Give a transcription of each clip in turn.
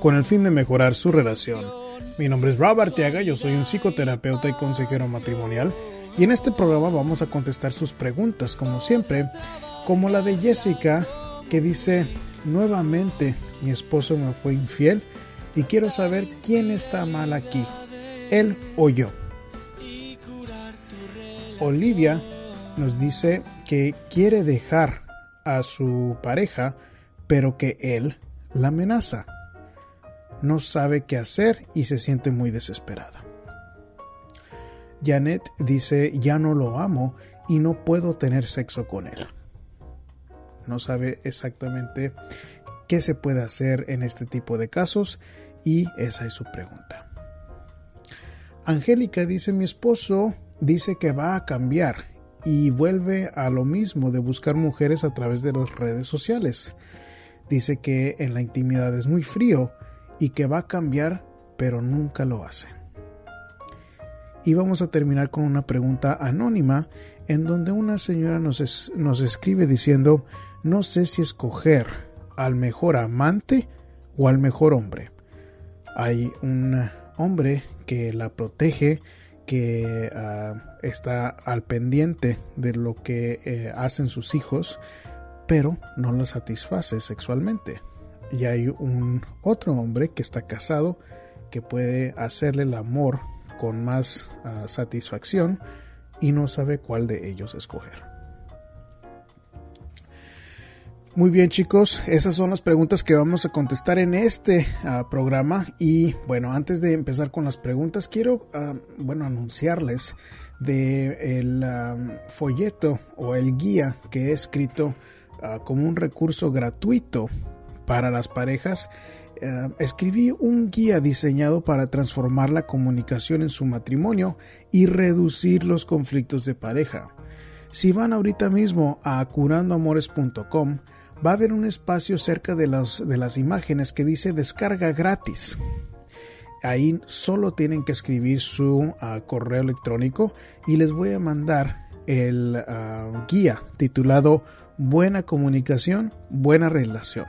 con el fin de mejorar su relación. Mi nombre es Rob Arteaga, yo soy un psicoterapeuta y consejero matrimonial y en este programa vamos a contestar sus preguntas como siempre, como la de Jessica que dice nuevamente mi esposo me fue infiel y quiero saber quién está mal aquí, él o yo. Olivia nos dice que quiere dejar a su pareja, pero que él la amenaza. No sabe qué hacer y se siente muy desesperada. Janet dice, ya no lo amo y no puedo tener sexo con él. No sabe exactamente qué se puede hacer en este tipo de casos y esa es su pregunta. Angélica dice, mi esposo dice que va a cambiar y vuelve a lo mismo de buscar mujeres a través de las redes sociales. Dice que en la intimidad es muy frío y que va a cambiar, pero nunca lo hace. Y vamos a terminar con una pregunta anónima en donde una señora nos, nos escribe diciendo, no sé si escoger al mejor amante o al mejor hombre. Hay un hombre que la protege, que ah, está al pendiente de lo que eh, hacen sus hijos, pero no lo satisface sexualmente. Y hay un otro hombre que está casado que puede hacerle el amor con más ah, satisfacción y no sabe cuál de ellos escoger. Muy bien chicos, esas son las preguntas que vamos a contestar en este uh, programa y bueno, antes de empezar con las preguntas quiero uh, bueno anunciarles de el folleto o el guía que he escrito como un recurso gratuito para las parejas. escribí un guía diseñado para transformar la comunicación en su matrimonio y reducir los conflictos de pareja. Si van ahorita mismo a curandoamores.com, va a haber un espacio cerca de, de las imágenes que dice descarga gratis. Ahí solo tienen que escribir su ah, correo electrónico y les voy a mandar el ah, guía titulado Buena comunicación, buena relación.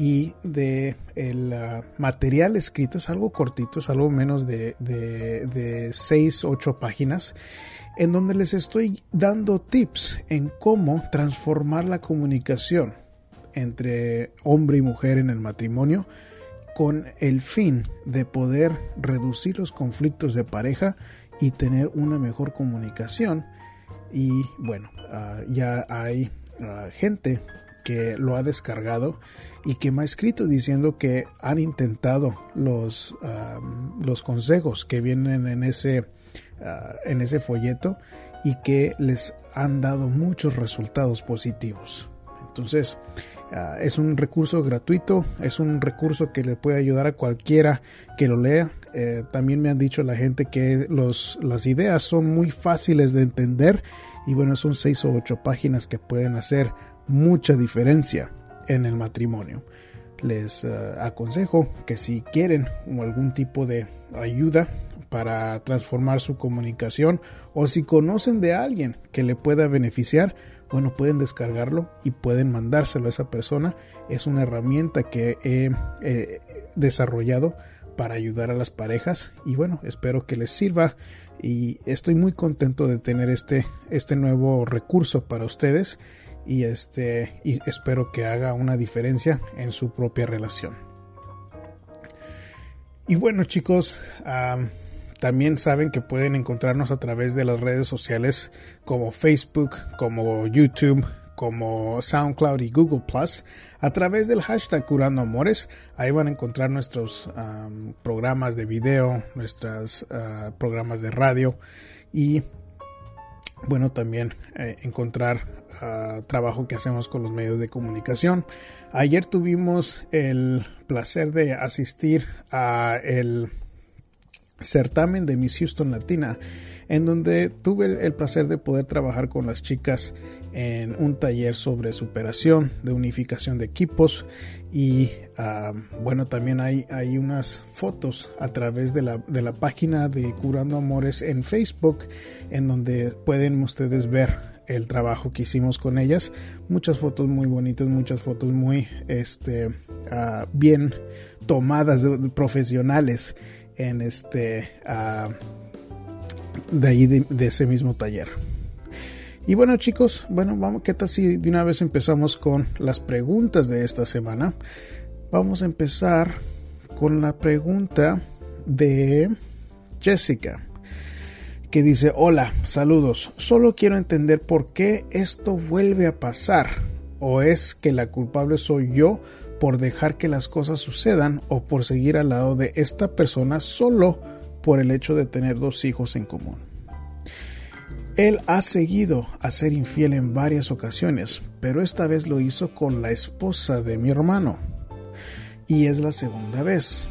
Y de el ah, material escrito es algo cortito, es algo menos de, de, de 6, 8 páginas en donde les estoy dando tips en cómo transformar la comunicación entre hombre y mujer en el matrimonio con el fin de poder reducir los conflictos de pareja y tener una mejor comunicación. Y bueno, uh, ya hay uh, gente lo ha descargado y que me ha escrito diciendo que han intentado los, los consejos que vienen en ese Ah, en ese folleto y que les han dado muchos resultados positivos. Entonces, ah, es un recurso gratuito, es un recurso que le puede ayudar a cualquiera que lo lea. Eh, también me han dicho la gente que los, las ideas son muy fáciles de entender y bueno, son seis o ocho páginas que pueden hacer mucha diferencia en el matrimonio. Les ah, aconsejo que si quieren algún tipo de ayuda para transformar su comunicación o si conocen de alguien que le pueda beneficiar, bueno, pueden descargarlo y pueden mandárselo a esa persona. Es una herramienta que he desarrollado para ayudar a las parejas y bueno, espero que les sirva y estoy muy contento de tener este, este nuevo recurso para ustedes y este espero que haga una diferencia en su propia relación. Y bueno chicos, también saben que pueden encontrarnos a través de las redes sociales como Facebook, como YouTube, como SoundCloud y Google Plus a través del hashtag Curando Amores. Ahí van a encontrar nuestros programas de video, nuestros ah, programas de radio y bueno, también eh, encontrar ah, trabajo que hacemos con los medios de comunicación. Ayer tuvimos el placer de asistir a el certamen de Miss Houston Latina, en donde tuve el placer de poder trabajar con las chicas en un taller sobre superación, de unificación de equipos y ah, bueno, también hay, hay unas fotos a través de la, de la página de Curando Amores en Facebook, en donde pueden ustedes ver el trabajo que hicimos con ellas. Muchas fotos muy bonitas, muchas fotos muy este, ah, bien tomadas, profesionales en este ah, de ahí de, ese mismo taller. Y bueno chicos, bueno, vamos, ¿qué tal si de una vez empezamos con las preguntas de esta semana? Vamos a empezar con la pregunta de Jessica, que dice, hola, saludos, solo quiero entender por qué esto vuelve a pasar, o es que la culpable soy yo por dejar que las cosas sucedan o por seguir al lado de esta persona solo por el hecho de tener dos hijos en común. Él ha seguido a ser infiel en varias ocasiones, pero esta vez lo hizo con la esposa de mi hermano. Y es la segunda vez.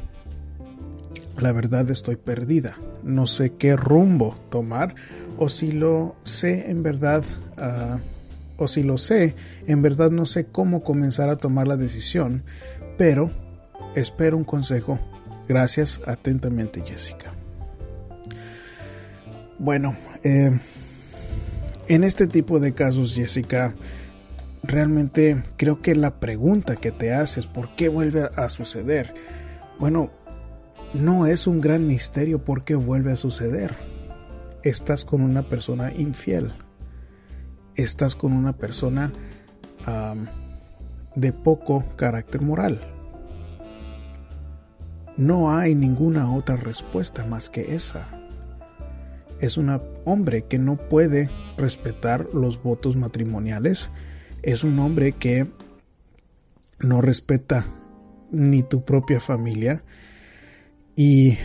La verdad estoy perdida. No sé qué rumbo tomar o si lo sé en verdad uh, o si lo sé, en verdad no sé cómo comenzar a tomar la decisión, pero espero un consejo. Gracias atentamente, Jessica. Bueno, eh, en este tipo de casos, Jessica, realmente creo que la pregunta que te haces, ¿por qué vuelve a suceder? Bueno, no es un gran misterio por qué vuelve a suceder. Estás con una persona infiel estás con una persona de poco carácter moral. No hay ninguna otra respuesta más que esa. Es un hombre que no puede respetar los votos matrimoniales. Es un hombre que no respeta ni tu propia familia. Y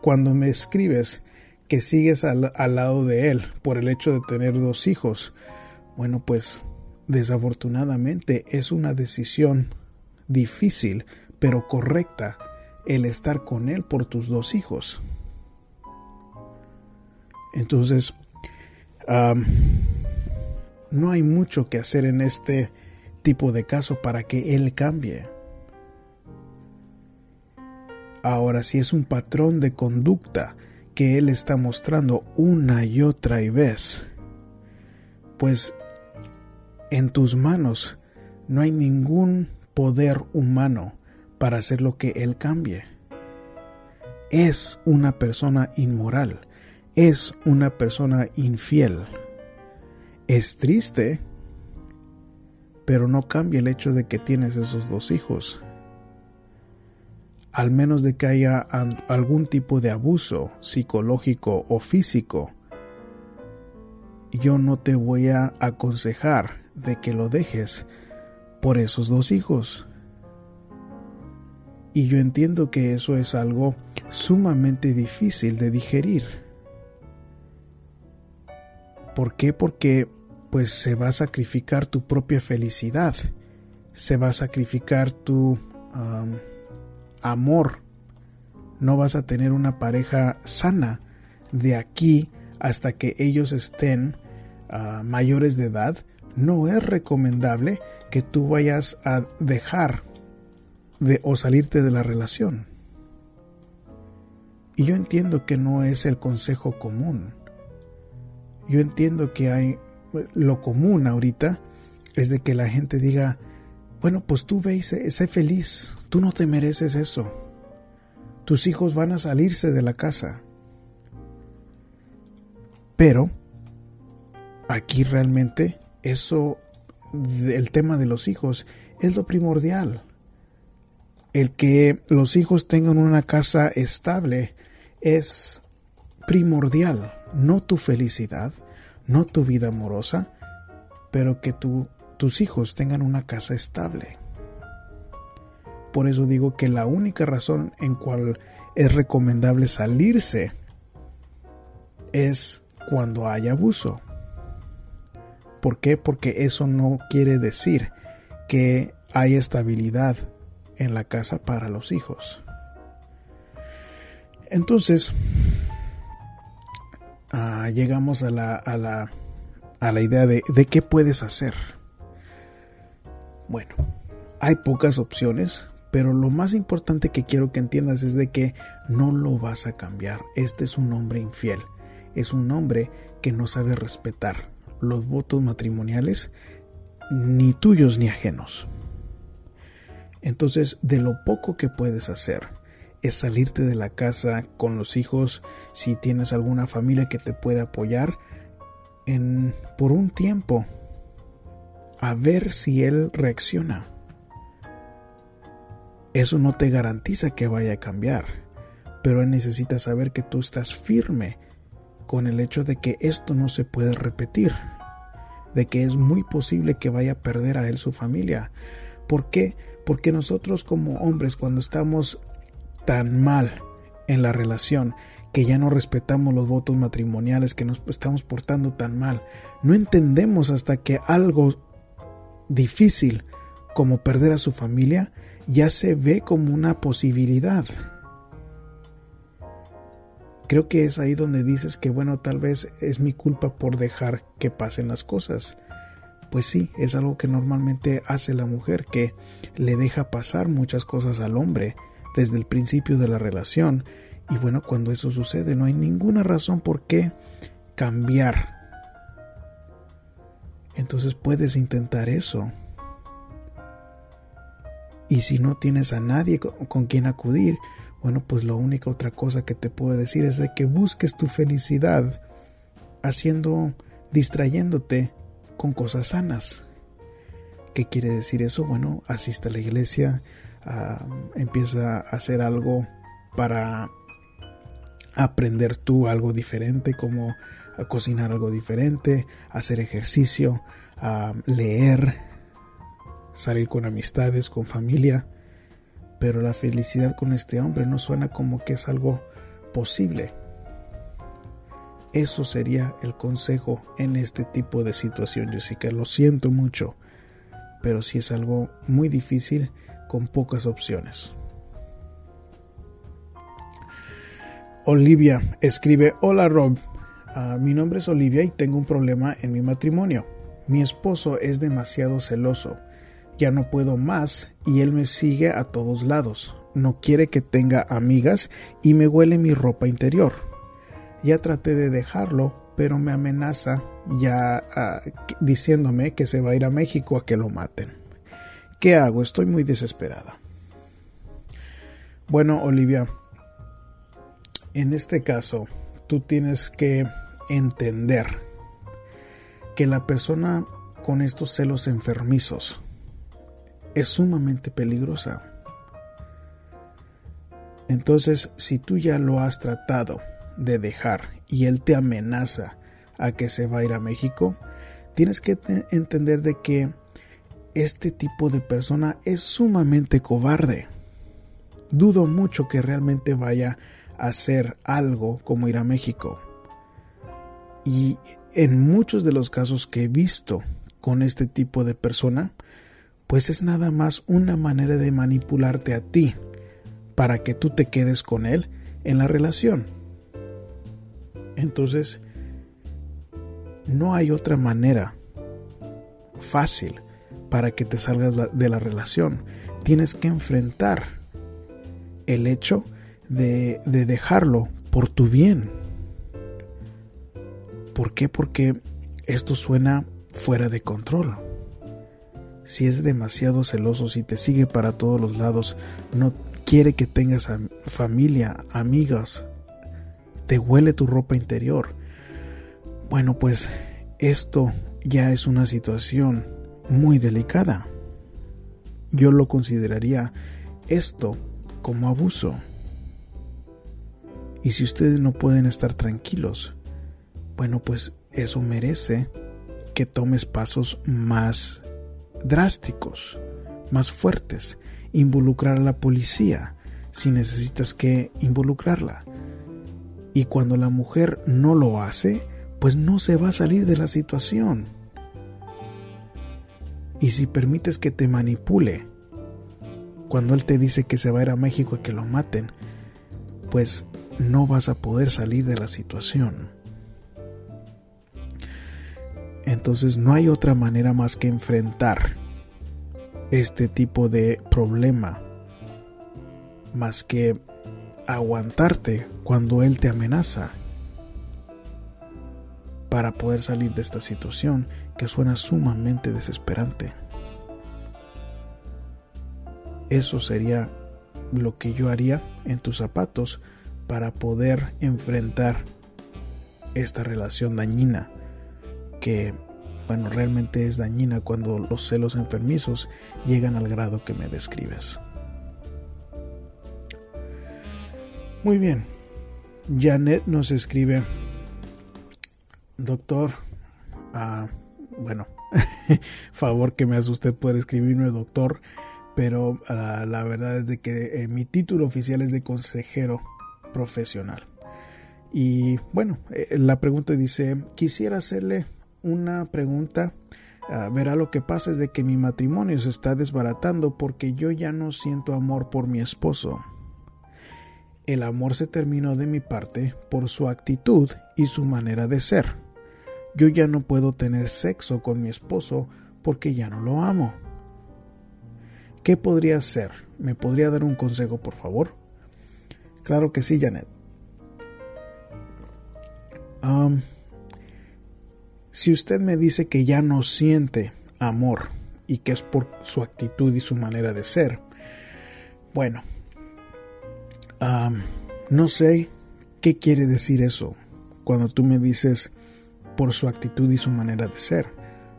cuando me escribes que sigues al, lado de él por el hecho de tener dos hijos. Bueno, pues desafortunadamente es una decisión difícil, pero correcta, el estar con él por tus dos hijos. Entonces, no hay mucho que hacer en este tipo de caso para que él cambie. Ahora, si es un patrón de conducta que Él está mostrando una y otra vez, pues en tus manos no hay ningún poder humano para hacer lo que Él cambie. Es una persona inmoral, es una persona infiel. Es triste, pero no cambia el hecho de que tienes esos dos hijos al menos de que haya algún tipo de abuso psicológico o físico, yo no te voy a aconsejar de que lo dejes por esos dos hijos. Y yo entiendo que eso es algo sumamente difícil de digerir. ¿Por qué? Porque pues se va a sacrificar tu propia felicidad, se va a sacrificar tu amor. No vas a tener una pareja sana de aquí hasta que ellos estén ah, mayores de edad. No es recomendable que tú vayas a dejar de o salirte de la relación. Y yo entiendo que no es el consejo común. Yo entiendo que hay lo común ahorita es de que la gente diga, bueno, pues tú ve y sé, feliz, tú no te mereces eso. Tus hijos van a salirse de la casa. Pero aquí realmente eso, el tema de los hijos, es lo primordial. El que los hijos tengan una casa estable es primordial, no tu felicidad, no tu vida amorosa, pero que tu tus hijos tengan una casa estable. Por eso digo que la única razón en cual es recomendable salirse es cuando hay abuso. ¿Por qué? Porque eso no quiere decir que hay estabilidad en la casa para los hijos. Entonces, ah, llegamos a la, a la, a la idea de, de qué puedes hacer. Bueno, hay pocas opciones, pero lo más importante que quiero que entiendas es de que no lo vas a cambiar. Este es un hombre infiel. Es un hombre que no sabe respetar los votos matrimoniales, ni tuyos ni ajenos. Entonces, de lo poco que puedes hacer es salirte de la casa con los hijos, si tienes alguna familia que te pueda apoyar, en, por un tiempo, a ver si él reacciona. Eso no te garantiza que vaya a cambiar, pero él necesita saber que tú estás firme con el hecho de que esto no se puede repetir, de que es muy posible que vaya a perder a él su familia. ¿Por qué? Porque nosotros como hombres cuando estamos tan mal en la relación, que ya no respetamos los votos matrimoniales, que nos estamos portando tan mal, no entendemos hasta que algo difícil como perder a su familia ya se ve como una posibilidad. Creo que es ahí donde dices que bueno, tal vez es mi culpa por dejar que pasen las cosas. Pues sí, es algo que normalmente hace la mujer, que le deja pasar muchas cosas al hombre desde el principio de la relación. Y bueno, cuando eso sucede no hay ninguna razón por qué cambiar. Entonces puedes intentar eso. Y si no tienes a nadie con, quien acudir, bueno, pues la única otra cosa que te puedo decir es de que busques tu felicidad haciendo, distrayéndote con cosas sanas. ¿Qué quiere decir eso? Bueno, asiste a la iglesia, ah, empieza a hacer algo para aprender tú algo diferente, como a cocinar algo diferente, hacer ejercicio, a leer, salir con amistades, con familia pero la felicidad con este hombre no suena como que es algo posible. Eso sería el consejo en este tipo de situación, Jessica. Lo siento mucho, pero sí es algo muy difícil con pocas opciones. Olivia escribe, hola Rob, ah, mi nombre es Olivia y tengo un problema en mi matrimonio. Mi esposo es demasiado celoso ya no puedo más y él me sigue a todos lados. No quiere que tenga amigas y me huele mi ropa interior. Ya traté de dejarlo, pero me amenaza ya ah, diciéndome que se va a ir a México a que lo maten. ¿Qué hago? Estoy muy desesperada. Bueno, Olivia, en este caso, tú tienes que entender que la persona con estos celos enfermizos es sumamente peligrosa. Entonces, si tú ya lo has tratado de dejar y él te amenaza a que se va a ir a México, tienes que entender de que este tipo de persona es sumamente cobarde. Dudo mucho que realmente vaya hacer algo como ir a México. Y en muchos de los casos que he visto con este tipo de persona, pues es nada más una manera de manipularte a ti para que tú te quedes con él en la relación. Entonces, no hay otra manera fácil para que te salgas de la relación. Tienes que enfrentar el hecho de, de dejarlo por tu bien. ¿Por qué? Porque esto suena fuera de control si es demasiado celoso, si te sigue para todos los lados, no quiere que tengas familia, amigas, te huele tu ropa interior. Bueno, pues esto ya es una situación muy delicada. Yo lo consideraría esto como abuso. Y si ustedes no pueden estar tranquilos, bueno, pues eso merece que tomes pasos más drásticos, más fuertes, involucrar a la policía si necesitas que involucrarla. Y cuando la mujer no lo hace, pues no se va a salir de la situación. Y si permites que te manipule, cuando él te dice que se va a ir a México y que lo maten, pues no vas a poder salir de la situación. Entonces no hay otra manera más que enfrentar este tipo de problema más que aguantarte cuando él te amenaza para poder salir de esta situación que suena sumamente desesperante. Eso sería lo que yo haría en tus zapatos para poder enfrentar esta relación dañina que bueno realmente es dañina cuando los celos enfermizos llegan al grado que me describes. Muy bien, Janet nos escribe, doctor, ah, bueno, favor que me hace usted poder escribirme doctor, pero ah, la verdad es de que eh, mi título oficial es de consejero profesional. Y bueno, eh, la pregunta dice, quisiera hacerle una pregunta. Ah, verá lo que pasa es de que mi matrimonio se está desbaratando porque yo ya no siento amor por mi esposo. El amor se terminó de mi parte por su actitud y su manera de ser. Yo ya no puedo tener sexo con mi esposo porque ya no lo amo. ¿Qué podría hacer? ¿Me podría dar un consejo, por favor? Claro que sí, Janet. si usted me dice que ya no siente amor y que es por su actitud y su manera de ser, bueno, no sé qué quiere decir eso cuando tú me dices por su actitud y su manera de ser.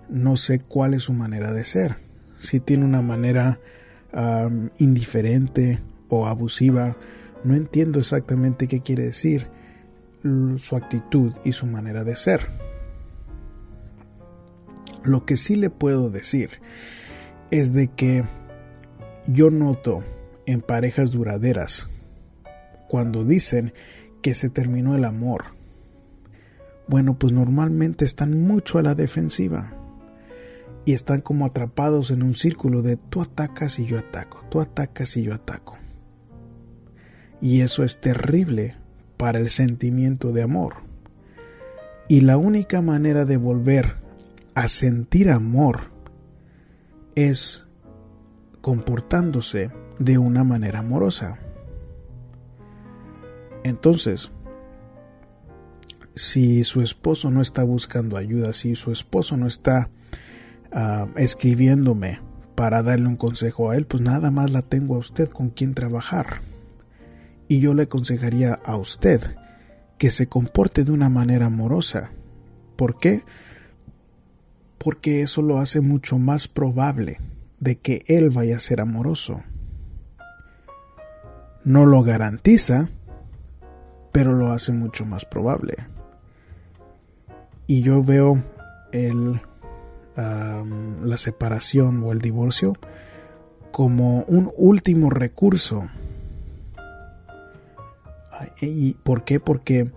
No sé cuál es su manera de ser. Si tiene una manera indiferente o abusiva, no entiendo exactamente qué quiere decir su actitud y su manera de ser. Lo que sí le puedo decir es de que yo noto en parejas duraderas cuando dicen que se terminó el amor. Bueno, pues normalmente están mucho a la defensiva y están como atrapados en un círculo de tú atacas y yo ataco, tú atacas y yo ataco. Y eso es terrible para el sentimiento de amor. Y la única manera de volver a sentir amor es comportándose de una manera amorosa. Entonces, si su esposo no está buscando ayuda, si su esposo no está ah, escribiéndome para darle un consejo a él, pues nada más la tengo a usted con quien trabajar y yo le aconsejaría a usted que se comporte de una manera amorosa. ¿Por qué? Porque eso lo hace mucho más probable de que él vaya a ser amoroso. No lo garantiza, pero lo hace mucho más probable. Y yo veo la separación o el divorcio como un último recurso ¿Y por qué? Porque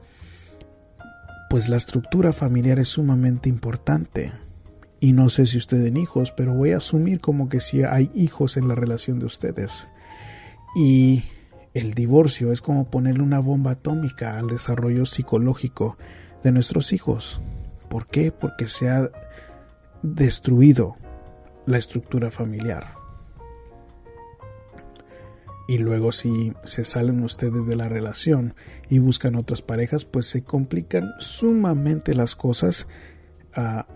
pues la estructura familiar es sumamente importante. Y no sé si ustedes tienen hijos, pero voy a asumir como que si hay hijos en la relación de ustedes. Y el divorcio es como ponerle una bomba atómica al desarrollo psicológico de nuestros hijos. ¿Por qué? Porque se ha destruido la estructura familiar y luego si se salen ustedes de la relación y buscan otras parejas, pues se complican sumamente las cosas, a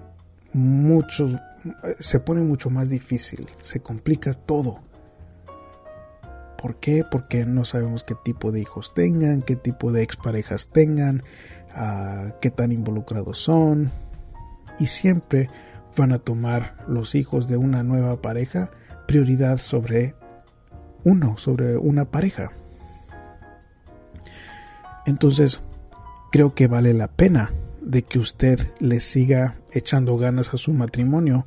mucho, se pone mucho más difícil, se complica todo. ¿Por qué? Porque no sabemos qué tipo de hijos tengan, qué tipo de exparejas tengan, qué tan involucrados son. Y siempre van a tomar los hijos de una nueva pareja prioridad sobre uno, sobre una pareja. Entonces, creo que vale la pena de que usted le siga echando ganas a su matrimonio.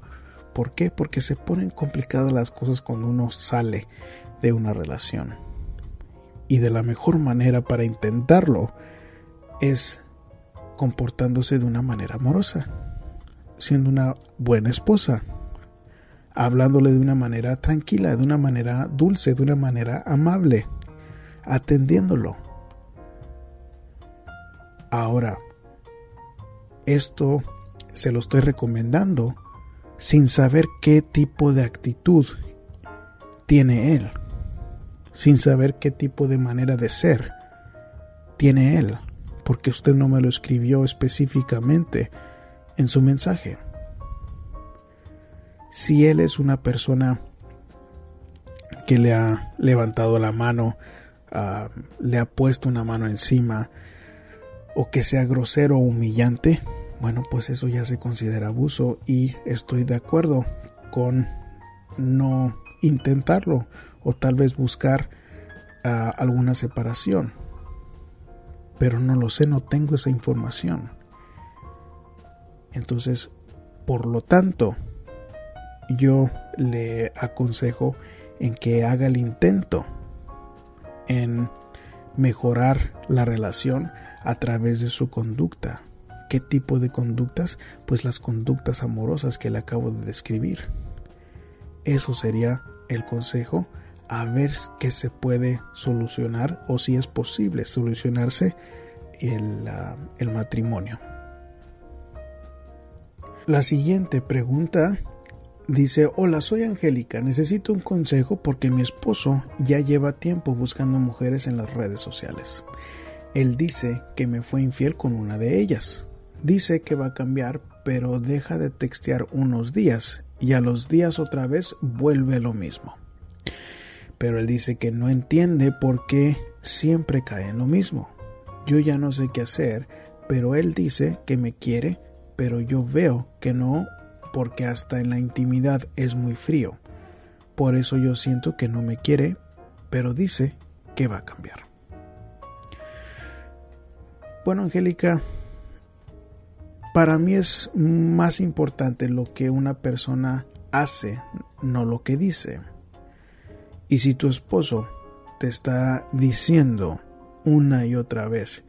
¿Por qué? Porque se ponen complicadas las cosas cuando uno sale de una relación. Y de la mejor manera para intentarlo es comportándose de una manera amorosa, siendo una buena esposa, hablándole de una manera tranquila, de una manera dulce, de una manera amable, atendiéndolo. Ahora, esto se lo estoy recomendando sin saber qué tipo de actitud tiene él, sin saber qué tipo de manera de ser tiene él, porque usted no me lo escribió específicamente en su mensaje. Si él es una persona que le ha levantado la mano, ah, le ha puesto una mano encima, o que sea grosero o humillante, bueno, pues eso ya se considera abuso y estoy de acuerdo con no intentarlo o tal vez buscar ah, alguna separación. Pero no lo sé, no tengo esa información. Entonces, por lo tanto, yo le aconsejo en que haga el intento en mejorar la relación a través de su conducta. ¿Qué tipo de conductas? Pues las conductas amorosas que le acabo de describir. Eso sería el consejo a ver qué se puede solucionar o si es posible solucionarse el, el matrimonio. La siguiente pregunta dice, hola, soy Angélica, necesito un consejo porque mi esposo ya lleva tiempo buscando mujeres en las redes sociales. Él dice que me fue infiel con una de ellas. Dice que va a cambiar, pero deja de textear unos días y a los días otra vez vuelve lo mismo. Pero él dice que no entiende por qué siempre cae en lo mismo. Yo ya no sé qué hacer, pero él dice que me quiere, pero yo veo que no porque hasta en la intimidad es muy frío. Por eso yo siento que no me quiere, pero dice que va a cambiar. Bueno, Angélica, para mí es más importante lo que una persona hace, no lo que dice. Y si tu esposo te está diciendo una y otra vez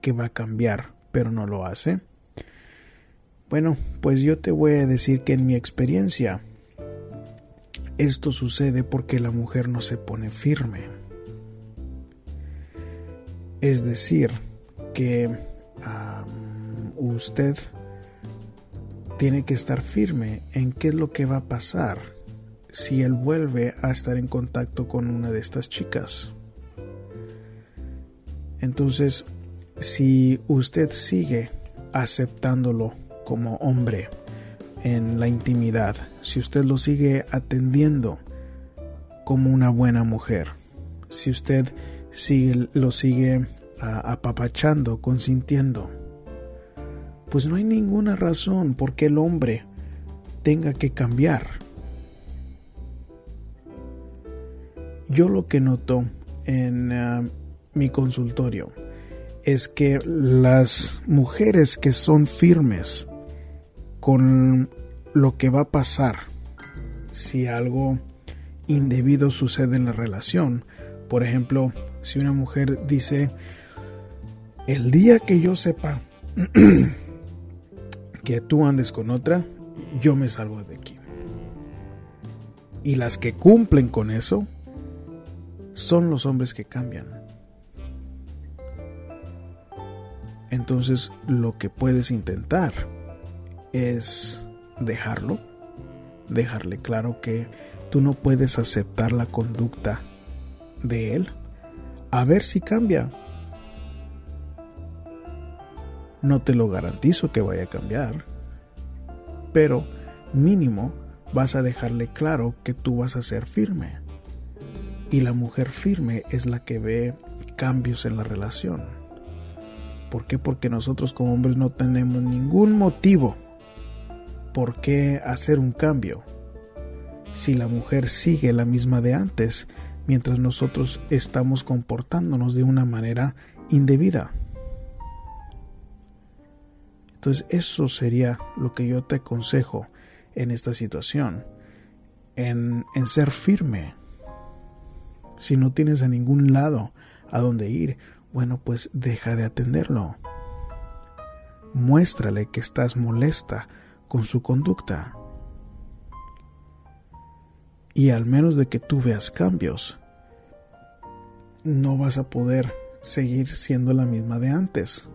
que va a cambiar, pero no lo hace, bueno, pues yo te voy a decir que en mi experiencia esto sucede porque la mujer no se pone firme. Es decir, que usted tiene que estar firme en qué es lo que va a pasar si él vuelve a estar en contacto con una de estas chicas. Entonces, si usted sigue aceptándolo como hombre en la intimidad, si usted lo sigue atendiendo como una buena mujer, si usted sigue, lo sigue apapachando, consintiendo, pues no hay ninguna razón por qué el hombre tenga que cambiar. Yo lo que noto en ah, mi consultorio es que las mujeres que son firmes con lo que va a pasar si algo indebido sucede en la relación, por ejemplo, si una mujer dice, el día que yo sepa que tú andes con otra, yo me salgo de aquí. Y las que cumplen con eso son los hombres que cambian. Entonces lo que puedes intentar es dejarlo, dejarle claro que tú no puedes aceptar la conducta de él, a ver si cambia, no te lo garantizo que vaya a cambiar, pero mínimo vas a dejarle claro que tú vas a ser firme. Y la mujer firme es la que ve cambios en la relación. ¿Por qué? Porque nosotros como hombres no tenemos ningún motivo por qué hacer un cambio. Si la mujer sigue la misma de antes, mientras nosotros estamos comportándonos de una manera indebida. Entonces eso sería lo que yo te aconsejo en esta situación, en, en ser firme. Si no tienes a ningún lado a donde ir, bueno, pues deja de atenderlo. muéstrale que estás molesta con su conducta. Y al menos de que tú veas cambios, no vas a poder seguir siendo la misma de antes.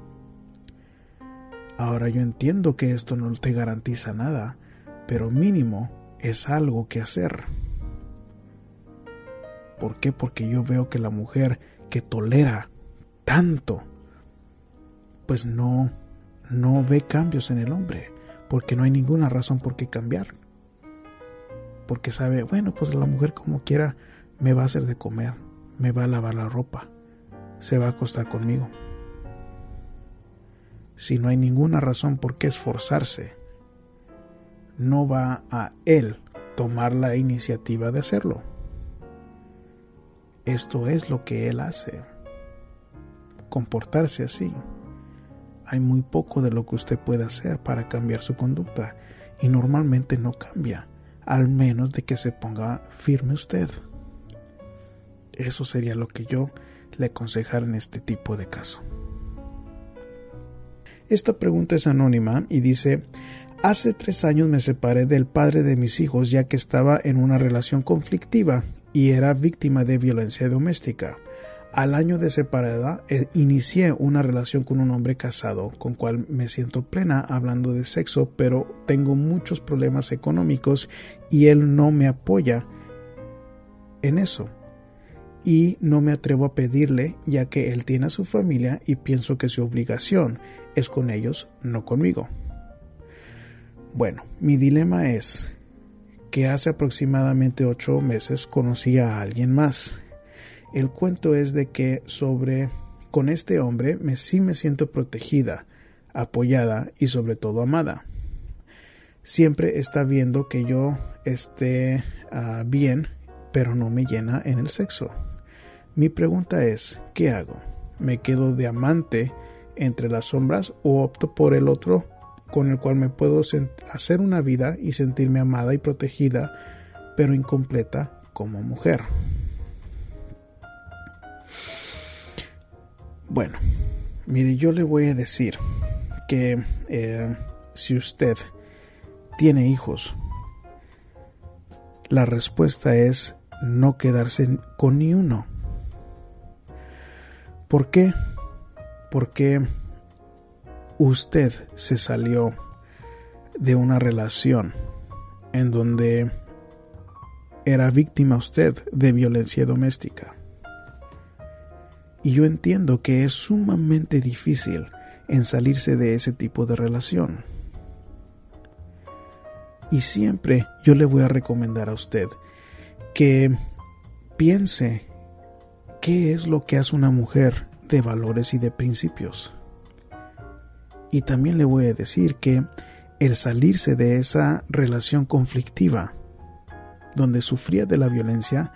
Ahora yo entiendo que esto no te garantiza nada, pero mínimo es algo que hacer. ¿Por qué? Porque yo veo que la mujer que tolera tanto, pues no, no ve cambios en el hombre, porque no hay ninguna razón por qué cambiar. Porque sabe, bueno, pues la mujer como quiera me va a hacer de comer, me va a lavar la ropa, se va a acostar conmigo. Si no hay ninguna razón por qué esforzarse, no va a él tomar la iniciativa de hacerlo. Esto es lo que él hace, comportarse así. Hay muy poco de lo que usted puede hacer para cambiar su conducta y normalmente no cambia, al menos de que se ponga firme usted. Eso sería lo que yo le aconsejara en este tipo de caso. Esta pregunta es anónima y dice, hace tres años me separé del padre de mis hijos ya que estaba en una relación conflictiva y era víctima de violencia doméstica. Al año de separada, eh, inicié una relación con un hombre casado, con cual me siento plena hablando de sexo, pero tengo muchos problemas económicos y él no me apoya en eso. Y no me atrevo a pedirle, ya que él tiene a su familia y pienso que su obligación es con ellos, no conmigo. Bueno, mi dilema es, que hace aproximadamente ocho meses conocí a alguien más. El cuento es de que sobre con este hombre me sí me siento protegida, apoyada y sobre todo amada. Siempre está viendo que yo esté ah, bien, pero no me llena en el sexo. Mi pregunta es, ¿qué hago? ¿Me quedo de amante entre las sombras o opto por el otro con el cual me puedo hacer una vida y sentirme amada y protegida, pero incompleta como mujer. Bueno, mire, yo le voy a decir que eh, si usted tiene hijos, la respuesta es no quedarse con ni uno. ¿Por qué? Porque usted se salió de una relación en donde era víctima usted de violencia doméstica. Y yo entiendo que es sumamente difícil en salirse de ese tipo de relación. Y siempre yo le voy a recomendar a usted que piense qué es lo que hace una mujer de valores y de principios. Y también le voy a decir que el salirse de esa relación conflictiva, donde sufría de la violencia,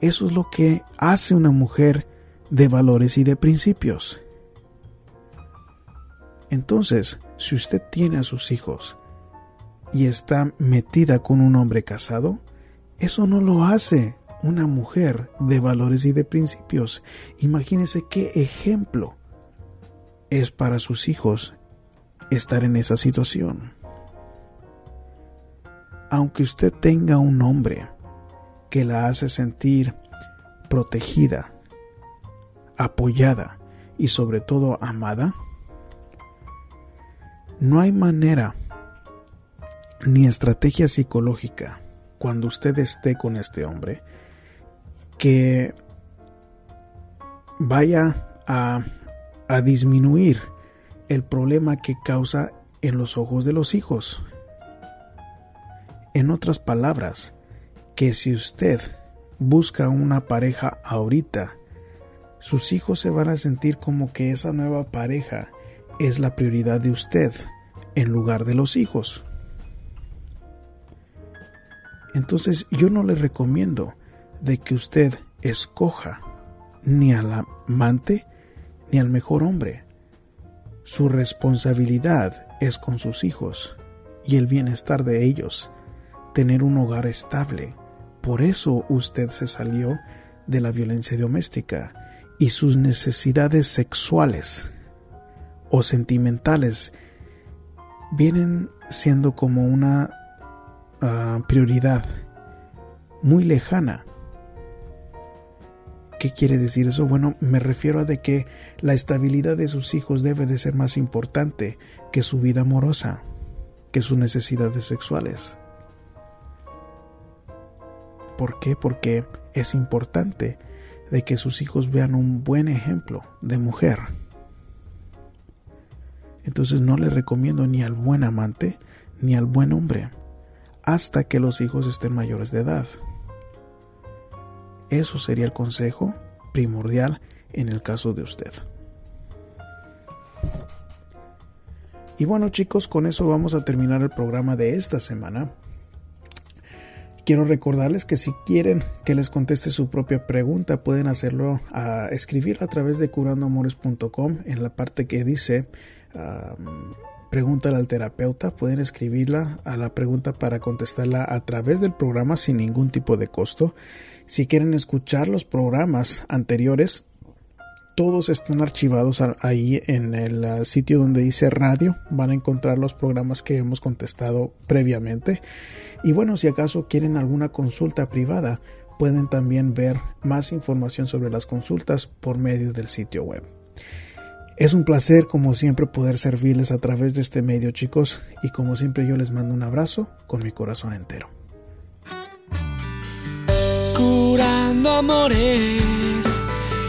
eso es lo que hace una mujer de valores y de principios. Entonces, si usted tiene a sus hijos y está metida con un hombre casado, eso no lo hace una mujer de valores y de principios. Imagínese qué ejemplo es para sus hijos estar en esa situación. Aunque usted tenga un hombre que la hace sentir protegida, apoyada y sobre todo amada, no hay manera ni estrategia psicológica cuando usted esté con este hombre que vaya a, disminuir el problema que causa en los ojos de los hijos. En otras palabras, que si usted busca una pareja ahorita, sus hijos se van a sentir como que esa nueva pareja es la prioridad de usted en lugar de los hijos. Entonces yo no le recomiendo de que usted escoja ni al amante ni al mejor hombre. Su responsabilidad es con sus hijos y el bienestar de ellos, tener un hogar estable. Por eso usted se salió de la violencia doméstica y sus necesidades sexuales o sentimentales vienen siendo como una ah, prioridad muy lejana. ¿Qué quiere decir eso? Bueno, me refiero a de que la estabilidad de sus hijos debe de ser más importante que su vida amorosa, que sus necesidades sexuales. ¿Por qué? Porque es importante de que sus hijos vean un buen ejemplo de mujer. Entonces no le recomiendo ni al buen amante ni al buen hombre hasta que los hijos estén mayores de edad. Eso sería el consejo primordial en el caso de usted. Y bueno chicos, con eso vamos a terminar el programa de esta semana. Quiero recordarles que si quieren que les conteste su propia pregunta, pueden hacerlo a escribir a través de curandoamores.com en la parte que dice pregúntale al terapeuta. Pueden escribirla a la pregunta para contestarla a través del programa sin ningún tipo de costo. Si quieren escuchar los programas anteriores, todos están archivados ahí en el ah, sitio donde dice radio. Van a encontrar los programas que hemos contestado previamente. Y bueno, si acaso quieren alguna consulta privada, pueden también ver más información sobre las consultas por medio del sitio web. Es un placer como siempre poder servirles a través de este medio chicos y como siempre yo les mando un abrazo con mi corazón entero. Curando amores